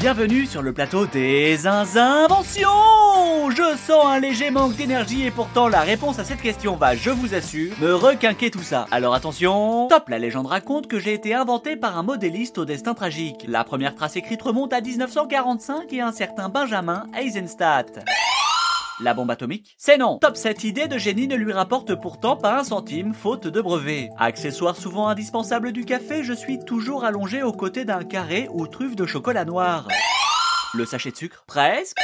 Bienvenue sur le plateau des inventions Je sens un léger manque d'énergie et pourtant la réponse à cette question va, je vous assure, me requinquer tout ça. Alors attention Top La légende raconte que j'ai été inventé par un modéliste au destin tragique. La première trace écrite remonte à 1945 et un certain Benjamin Eisenstadt. La bombe atomique? C'est non Top cette idée de génie ne lui rapporte pourtant pas un centime, faute de brevet. Accessoire souvent indispensable du café, je suis toujours allongé aux côtés d'un carré ou truffe de chocolat noir. Le sachet de sucre? Presque.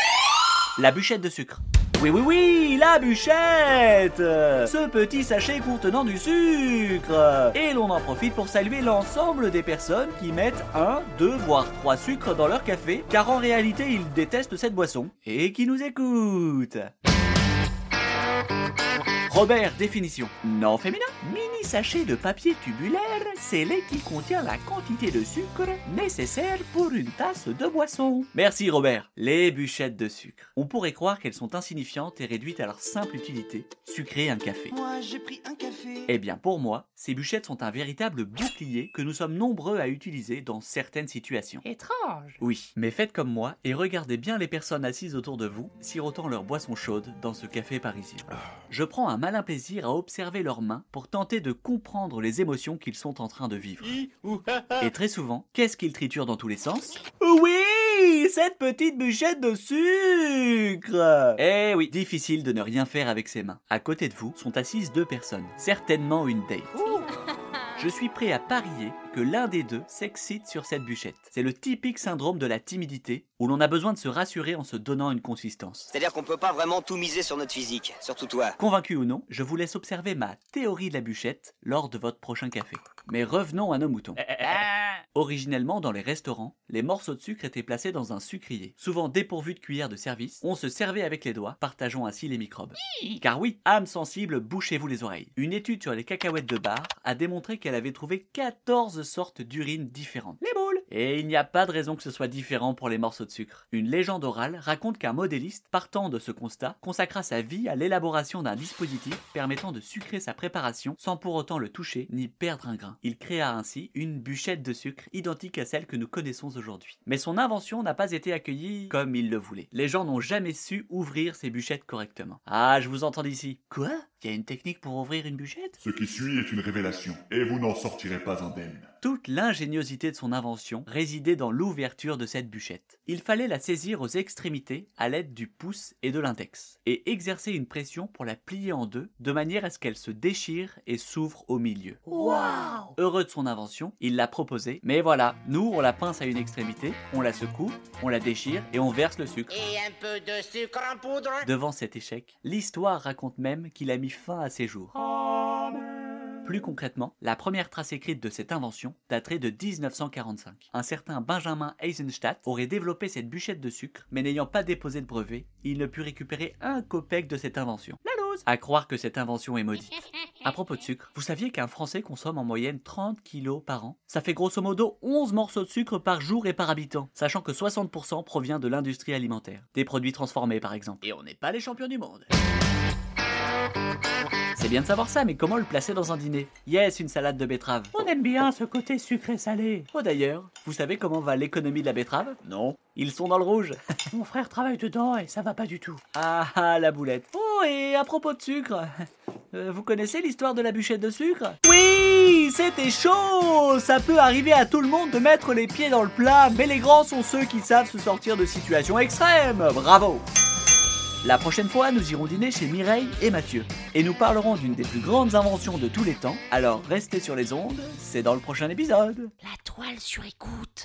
La bûchette de sucre? Oui, oui, oui, la bûchette Ce petit sachet contenant du sucre Et l'on en profite pour saluer l'ensemble des personnes qui mettent un, deux, voire trois sucres dans leur café, car en réalité ils détestent cette boisson, et qui nous écoutent. Robert, définition. Non féminin. Mini sachet de papier tubulaire scellé qui contient la quantité de sucre nécessaire pour une tasse de boisson. Merci Robert. Les bûchettes de sucre. On pourrait croire qu'elles sont insignifiantes et réduites à leur simple utilité, sucrer un café. Moi j'ai pris un café. Eh bien pour moi, ces bûchettes sont un véritable bouclier que nous sommes nombreux à utiliser dans certaines situations. Étrange. Oui, mais faites comme moi et regardez bien les personnes assises autour de vous, sirotant leur boisson chaude dans ce café parisien. Je prends un malin plaisir à observer leurs mains pour tenter de comprendre les émotions qu'ils sont en train de vivre. Et très souvent, qu'est-ce qu'ils triturent dans tous les sens? Oui Cette petite bûchette de sucre Eh oui, difficile de ne rien faire avec ses mains. À côté de vous sont assises deux personnes, certainement une date. Je suis prêt à parier que l'un des deux s'excite sur cette bûchette. C'est le typique syndrome de la timidité, où l'on a besoin de se rassurer en se donnant une consistance. C'est-à-dire qu'on peut pas vraiment tout miser sur notre physique, surtout toi. Convaincu ou non, je vous laisse observer ma théorie de la bûchette lors de votre prochain café. Mais revenons à nos moutons. Originellement, dans les restaurants, les morceaux de sucre étaient placés dans un sucrier. Souvent dépourvus de cuillère de service, on se servait avec les doigts, partageant ainsi les microbes. Car oui, âme sensible, bouchez-vous les oreilles. Une étude sur les cacahuètes de bar a démontré qu'elle avait trouvé 14 sortes d'urines différentes. Les boules Et il n'y a pas de raison que ce soit différent pour les morceaux de sucre. Une légende orale raconte qu'un modéliste, partant de ce constat, consacra sa vie à l'élaboration d'un dispositif permettant de sucrer sa préparation sans pour autant le toucher ni perdre un grain. Il créa ainsi une bûchette de sucre identique à celle que nous connaissons aujourd'hui. Mais son invention n'a pas été accueillie comme il le voulait. Les gens n'ont jamais su ouvrir ces bûchettes correctement. Ah, je vous entends d'ici. Quoi? Y a une technique pour ouvrir une bûchette? Ce qui suit est une révélation, et vous n'en sortirez pas indemne. Toute l'ingéniosité de son invention résidait dans l'ouverture de cette bûchette. Il fallait la saisir aux extrémités à l'aide du pouce et de l'index, et exercer une pression pour la plier en deux, de manière à ce qu'elle se déchire et s'ouvre au milieu. Waouh Heureux de son invention, il l'a proposé, mais voilà, nous on la pince à une extrémité, on la secoue, on la déchire et on verse le sucre. Et un peu de sucre en poudre? Devant cet échec, l'histoire raconte même qu'il a mis fin à ses jours. Plus concrètement, la première trace écrite de cette invention daterait de 1945. Un certain Benjamin Eisenstadt aurait développé cette bûchette de sucre, mais n'ayant pas déposé de brevet, il ne put récupérer un copec de cette invention. La loose À croire que cette invention est maudite. À propos de sucre, vous saviez qu'un Français consomme en moyenne 30 kilos par an? Ça fait grosso modo 11 morceaux de sucre par jour et par habitant, sachant que 60% provient de l'industrie alimentaire. Des produits transformés par exemple. Et on n'est pas les champions du monde. C'est bien de savoir ça, mais comment le placer dans un dîner? Yes, une salade de betterave. On aime bien ce côté sucré-salé. Oh d'ailleurs, vous savez comment va l'économie de la betterave? Non. Ils sont dans le rouge. Mon frère travaille dedans et ça va pas du tout. Ah ah, la boulette. Oh, et à propos de sucre, euh, vous connaissez l'histoire de la bûchette de sucre? Oui, c'était chaud Ça peut arriver à tout le monde de mettre les pieds dans le plat, mais les grands sont ceux qui savent se sortir de situations extrêmes. Bravo La prochaine fois, nous irons dîner chez Mireille et Mathieu. Et nous parlerons d'une des plus grandes inventions de tous les temps. Alors restez sur les ondes, c'est dans le prochain épisode. La toile sur écoute.